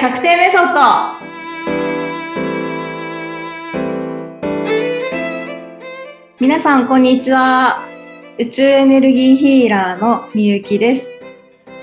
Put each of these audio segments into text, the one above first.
確定メソッド皆さん、こんにちは。宇宙エネルギーヒーラーのみゆきです。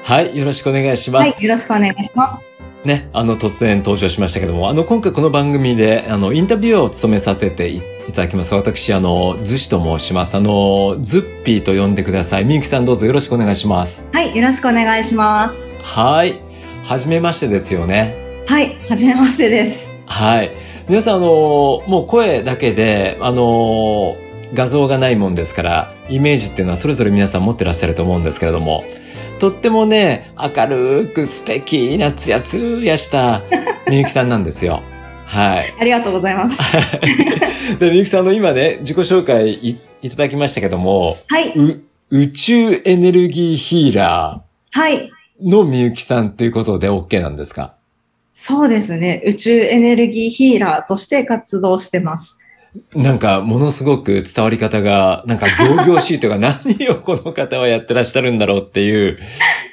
はい、よろしくお願いします。はい、よろしくお願いします。ね、あの、突然登場しましたけども、あの、今回この番組で、あの、インタビューを務めさせていただきます。私、あの、ズシと申します。あの、ズッピーと呼んでください。みゆきさんどうぞよろしくお願いします。はい、よろしくお願いします。はい。はじめましてですよね。はい、はじめましてです。はい。皆さん、あの、もう声だけで、あの、画像がないもんですから、イメージっていうのはそれぞれ皆さん持ってらっしゃると思うんですけれども、とってもね、明るく素敵なツヤツヤした みゆきさんなんですよ。はい。ありがとうございます。で、みゆきさんあの今ね、自己紹介いいただきましたけども、はい、う宇宙エネルギーヒーラはい、ーのみゆきさんということで OK なんですか？そうですね。宇宙エネルギーヒーラーとして活動してます。なんか、ものすごく伝わり方が、なんか、行々しいというか、何をこの方はやってらっしゃるんだろうっていう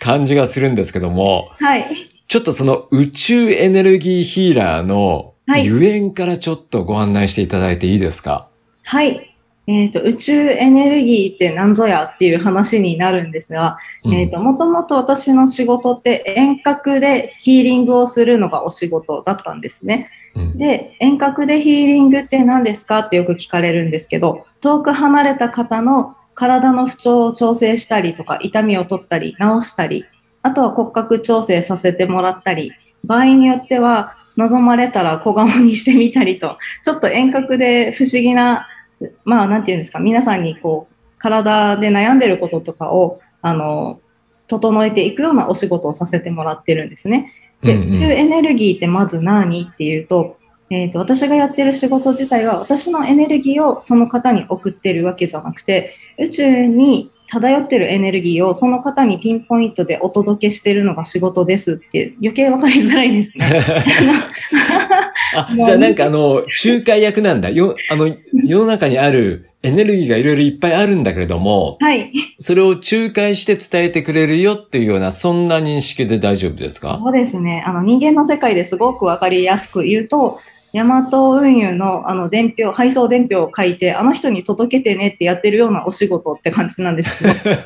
感じがするんですけども、はい、ちょっとその宇宙エネルギーヒーラーのはいゆえんからちょっとご案内していただいていいですか？はい。えっ、と、宇宙エネルギーって何ぞやっていう話になるんですが、うんえっ、と、もともと私の仕事って遠隔でヒーリングをするのがお仕事だったんですね。うんで、遠隔でヒーリングって何ですかってよく聞かれるんですけど、遠く離れた方の体の不調を調整したりとか、痛みを取ったり、治したり、あとは骨格調整させてもらったり、場合によっては望まれたら小顔にしてみたりと、ちょっと遠隔で不思議な、まあ、なんていうんですか、皆さんにこう、体で悩んでることとかを、あの、整えていくようなお仕事をさせてもらってるんですね。で、宇宙エネルギーってまず何っていうと、えー、と私がやってる仕事自体は私のエネルギーをその方に送ってるわけじゃなくて宇宙に漂ってるエネルギーをその方にピンポイントでお届けしてるのが仕事ですって余計分かりづらいですね。あ、じゃあなんかあの、仲介役なんだ。よ、あの、世の中にあるエネルギーがいろいろいっぱいあるんだけれども、はい。それを仲介して伝えてくれるよっていうような、そんな認識で大丈夫ですか？そうですね。あの人間の世界ですごく分かりやすく言うと、ヤマト運輸のあの伝票、配送伝票を書いて、あの人に届けてねってやってるようなお仕事って感じなんですけど、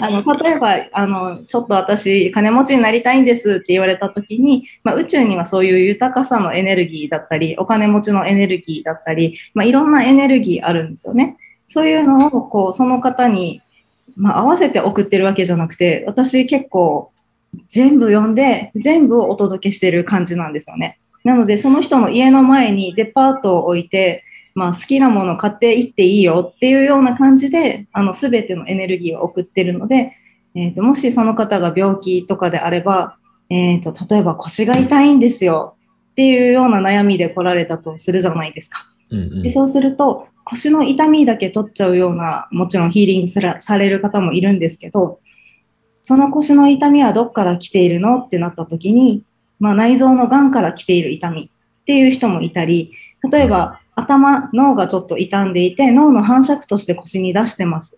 あの例えばあの、ちょっと私、金持ちになりたいんですって言われたときに、まあ、宇宙にはそういう豊かさのエネルギーだったり、お金持ちのエネルギーだったり、まあ、いろんなエネルギーあるんですよね。そういうのをこうその方に、まあ、合わせて送ってるわけじゃなくて、私結構全部読んで、全部をお届けしてる感じなんですよね。なので、その人の家の前にデパートを置いて、まあ、好きなもの買っていっていいよっていうような感じで、あの、すべてのエネルギーを送ってるので、えっ、と、もしその方が病気とかであれば、えっ、と、例えば腰が痛いんですよっていうような悩みで来られたとするじゃないですか。うんうんでそうすると、腰の痛みだけ取っちゃうような、もちろんヒーリングされる方もいるんですけど、その腰の痛みはどっから来ているの？ってなった時に、まあ、内臓の癌から来ている痛みっていう人もいたり、例えば頭、脳がちょっと傷んでいて、脳の反射区として腰に出してます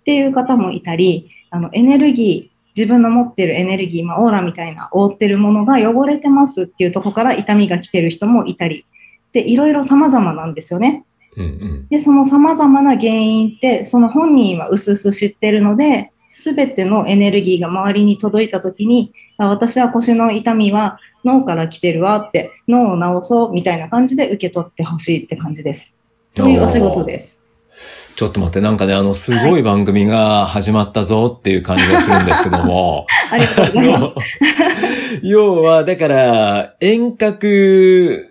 っていう方もいたり、あのエネルギー、自分の持ってるエネルギー、まあ、オーラみたいな覆ってるものが汚れてますっていうところから痛みが来てる人もいたり、で、いろいろ様々なんですよね。うんうんで、その様々な原因って、その本人は薄々知ってるので、すべてのエネルギーが周りに届いたときに、あ私は腰の痛みは脳から来てるわって、脳を治そうみたいな感じで受け取ってほしいって感じです。そういうお仕事です。ちょっと待って、なんかね、あの、すごい番組が始まったぞっていう感じがするんですけども。ありがとうございます。要は、だから、遠隔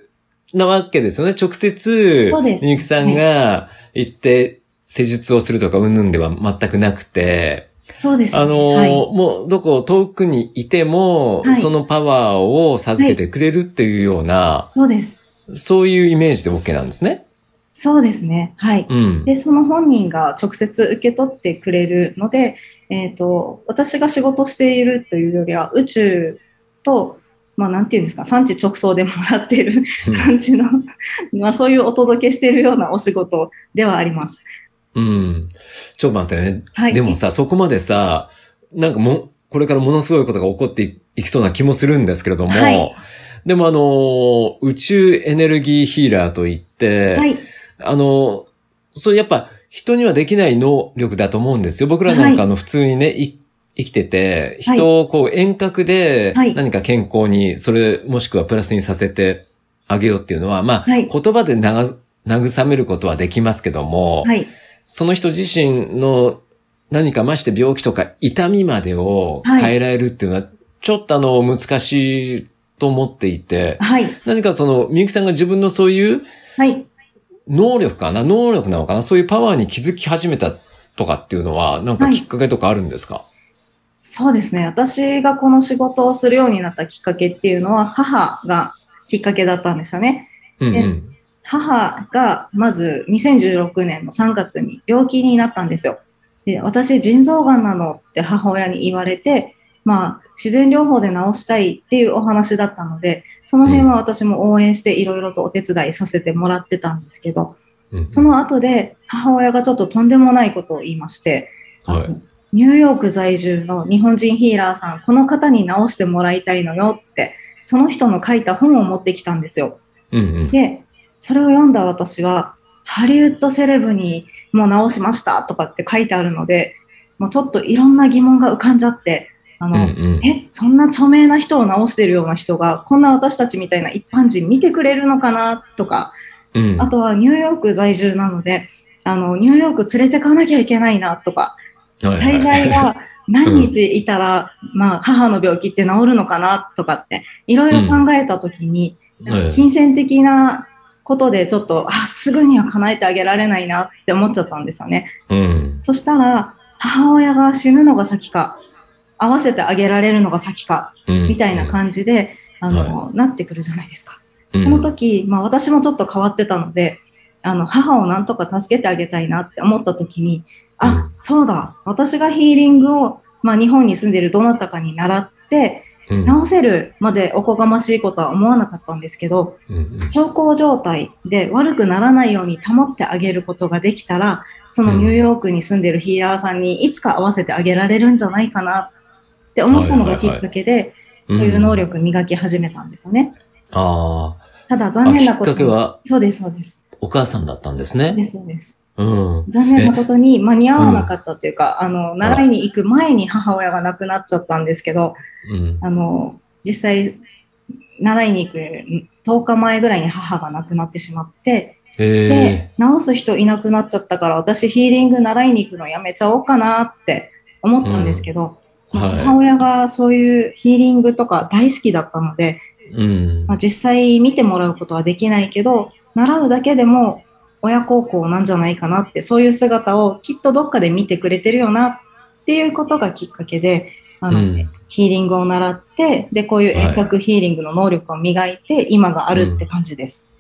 なわけですよね。直接みゆきさんが行って施術をするとかうんぬんでは全くなくて、そうです。あのーはい、もうどこ遠くにいても、はいそのパワーを授けてくれるっていうような、そうです。そういうイメージで OK なんですね。そうですね。はい。うん。で、その本人が直接受け取ってくれるので、えっ、と、私が仕事しているというよりは、宇宙と、まあ、なんていうんですか、産地直送でもらってる 感じの、まあ、そういうお届けしているようなお仕事ではあります。うん。ちょっと待ってね。はい。でもさ、そこまでさ、なんかもう、これからものすごいことが起こっていいきそうな気もするんですけれども、はいでもあの、宇宙エネルギーヒーラーといって、はい。あの、そうやっぱ人にはできない能力だと思うんですよ。僕らなんかあの普通にね、い生きてて、はい人をこう遠隔ではい何か健康に、それもしくはプラスにさせてあげようっていうのは、まあ、はい言葉で慰めることはできますけども、はい。その人自身の何かまして病気とか痛みまでを変えられるっていうのは、ちょっとあの難しいと思っていて、はい。何かその、みゆきさんが自分のそういうはい。能力かな？能力なのかな？そういうパワーに気づき始めたとかっていうのは、なんかきっかけとかあるんですか、そうですね。私がこの仕事をするようになったきっかけっていうのは、母がきっかけだったんですよね。うんうん。母がまず2016年の3月に病気になったんですよ。で私、腎臓がんなのって母親に言われて、まあ、自然療法で治したいっていうお話だったので、その辺は私も応援していろいろとお手伝いさせてもらってたんですけど、うんその後で母親がちょっととんでもないことを言いまして、はいニューヨーク在住の日本人ヒーラーさん、この方に治してもらいたいのよって、その人の書いた本を持ってきたんですよ。うんうん。で、それを読んだ私は、ハリウッドセレブにもう治しましたとかって書いてあるので、もうちょっといろんな疑問が浮かんじゃって、あの、うんうん。え、そんな著名な人を治してるような人が、こんな私たちみたいな一般人見てくれるのかなとか、うん。あとはニューヨーク在住なので、あの、ニューヨーク連れてかなきゃいけないなとか、はいはい。滞在が 何日いたら、まあ、母の病気って治るのかなとかって、いろいろ考えたときに、はい。金銭的なことでちょっと、あ、すぐには叶えてあげられないなって思っちゃったんですよね。うん。そしたら、母親が死ぬのが先か、合わせてあげられるのが先か、うんみたいな感じで、あの、なってくるじゃないですか。じその時、まあ私もちょっと変わってたので、あの、母をなんとか助けてあげたいなって思った時に、あうん、そうだ、私がヒーリングを、まあ日本に住んでいるどなたかに習って、うん治せるまでおこがましいことは思わなかったんですけど、うんうん状態で悪くならないように保ってあげることができたら、そのニューヨークに住んでるヒーラーさんにいつか合わせてあげられるんじゃないかなって思ったのがきっかけで、そういう能力磨き始めたんですよね。あただあ。残念なことあきっかけはそうです、そうです。お母さんだったんですね。です、そうです。うん。残念なことに間に合わなかったというか、あの、習いに行く前に母親が亡くなっちゃったんですけど、うん。あの、実際、習いに行く10日前ぐらいに母が亡くなってしまって、えで、治す人いなくなっちゃったから、私ヒーリング習いに行くのやめちゃおうかなって思ったんですけど、母は親がそういうヒーリングとか大好きだったので、まあ、。実際見てもらうことはできないけど、習うだけでも親孝行なんじゃないかなって、そういう姿をきっとどっかで見てくれてるよなっていうことがきっかけで、あの、うんヒーリングを習って、で、こういう遠隔ヒーリングの能力を磨いて、今があるって感じです。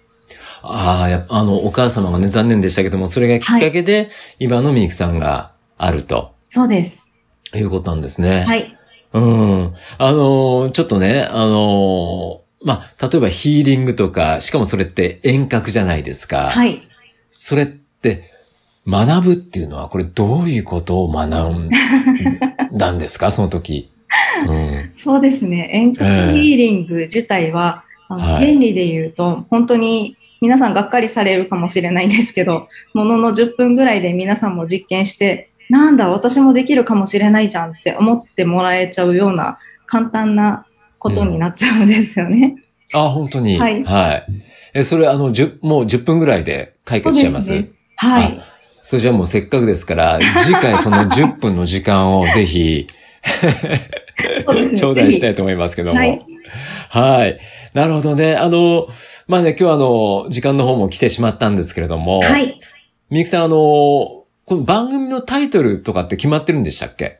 ああ、やっぱあの、お母様がね、残念でしたけども、それがきっかけで、今のみゆきさんがあるとそうです。いうことなんですね。はい。うん。あのー、ちょっとね、あのー、まあ、例えばヒーリングとか、しかもそれって遠隔じゃないですか。はい。それって、学ぶっていうのは、これどういうことを学んだんですか？その時。うん。そうですね。遠隔ヒーリング自体は、あのはい原理で言うと、本当に皆さんがっかりされるかもしれないんですけど、ものの10分ぐらいで皆さんも実験して、なんだ、私もできるかもしれないじゃんって思ってもらえちゃうような簡単なことになっちゃうんですよね。あ、本当に。はいはい。え、それあの、10もう10分ぐらいで解決しちゃいます？ねはい。それじゃあもうせっかくですから、次回その10分の時間をぜひ、ね頂戴したいと思いますけども。はいはい。なるほどね。あの、まあね、今日あの、時間の方も来てしまったんですけれども、はい。みゆきさん、あの、この番組のタイトルとかって決まってるんでしたっけ？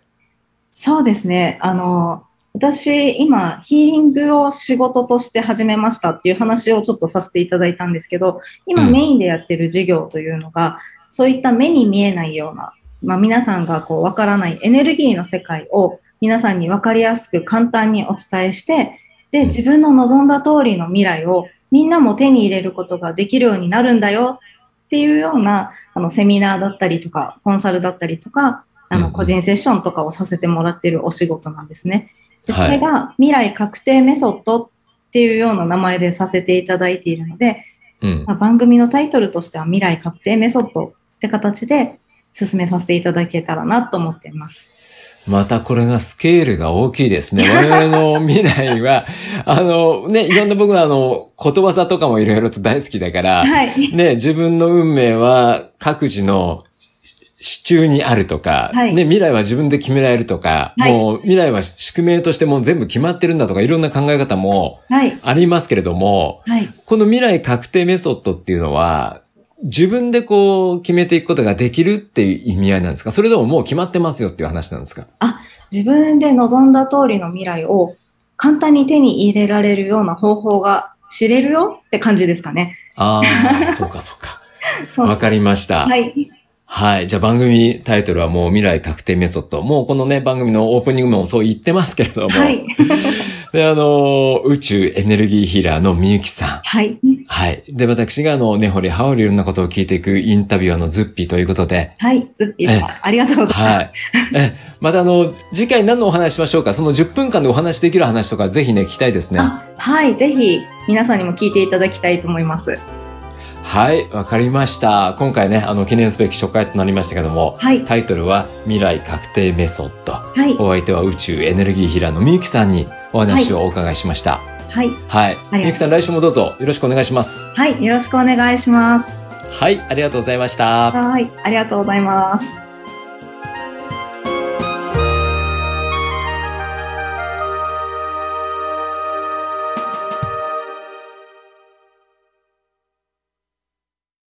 そうですね。あの、私、今、ヒーリングを仕事として始めましたっていう話をちょっとさせていただいたんですけど、今うん。メインでやってる事業というのが、そういった目に見えないような、まあ皆さんがこうわからないエネルギーの世界を皆さんにわかりやすく簡単にお伝えして、で、うん。自分の望んだ通りの未来をみんなも手に入れることができるようになるんだよっていうような、あの、セミナーだったりとか、コンサルだったりとか、あうんの、個人セッションとかをさせてもらってるお仕事なんですね。でこれが未来確定メソッドっていうような名前でさせていただいているので、うん。まあ番組のタイトルとしては未来確定メソッドって形で進めさせていただけたらなと思っています。またこれがスケールが大きいですね。我々の未来は、あの、ね、いろんな僕はあの、ことわざとかもいろいろと大好きだから、はい。ね、自分の運命は各自の支柱にあるとか、はいね、未来は自分で決められるとか、はいもう未来は宿命としてもう全部決まってるんだとか、いろんな考え方もはい。ありますけれども、はい。この未来確定メソッドっていうのは、自分でこう決めていくことができるっていう意味合いなんですか？それとももう決まってますよっていう話なんですか？自分で望んだ通りの未来を簡単に手に入れられるような方法が知れるよって感じですかね。ああ、そうかそうか。わかりました。はい。はい。じゃあ番組タイトルはもう未来確定メソッド。もうこのね、番組のオープニングもそう言ってますけれども。はい。で、あの、宇宙エネルギーヒーラーのみゆきさん。はい。はい。で、私があの、根掘り葉掘りいろんなことを聞いていくインタビュアーのズッピーということで。はい。ズッピーさん、ありがとうございます。はい。え、またあの、次回何のお話しましょうか？その10分間でお話できる話とかぜひね、聞きたいですね。あはい。ぜひ、皆さんにも聞いていただきたいと思います。はい。わかりました。今回ね、あの、記念すべき初回となりましたけども、はい。タイトルは未来確定メソッド。はい。お相手は宇宙エネルギーヒーラーのみゆきさんにお話をお伺いしました。はい。はい。がみゆきさん来週もどうぞよろしくお願いします。はい。よろしくお願いします。はい。ありがとうございました。はい。ありがとうございます。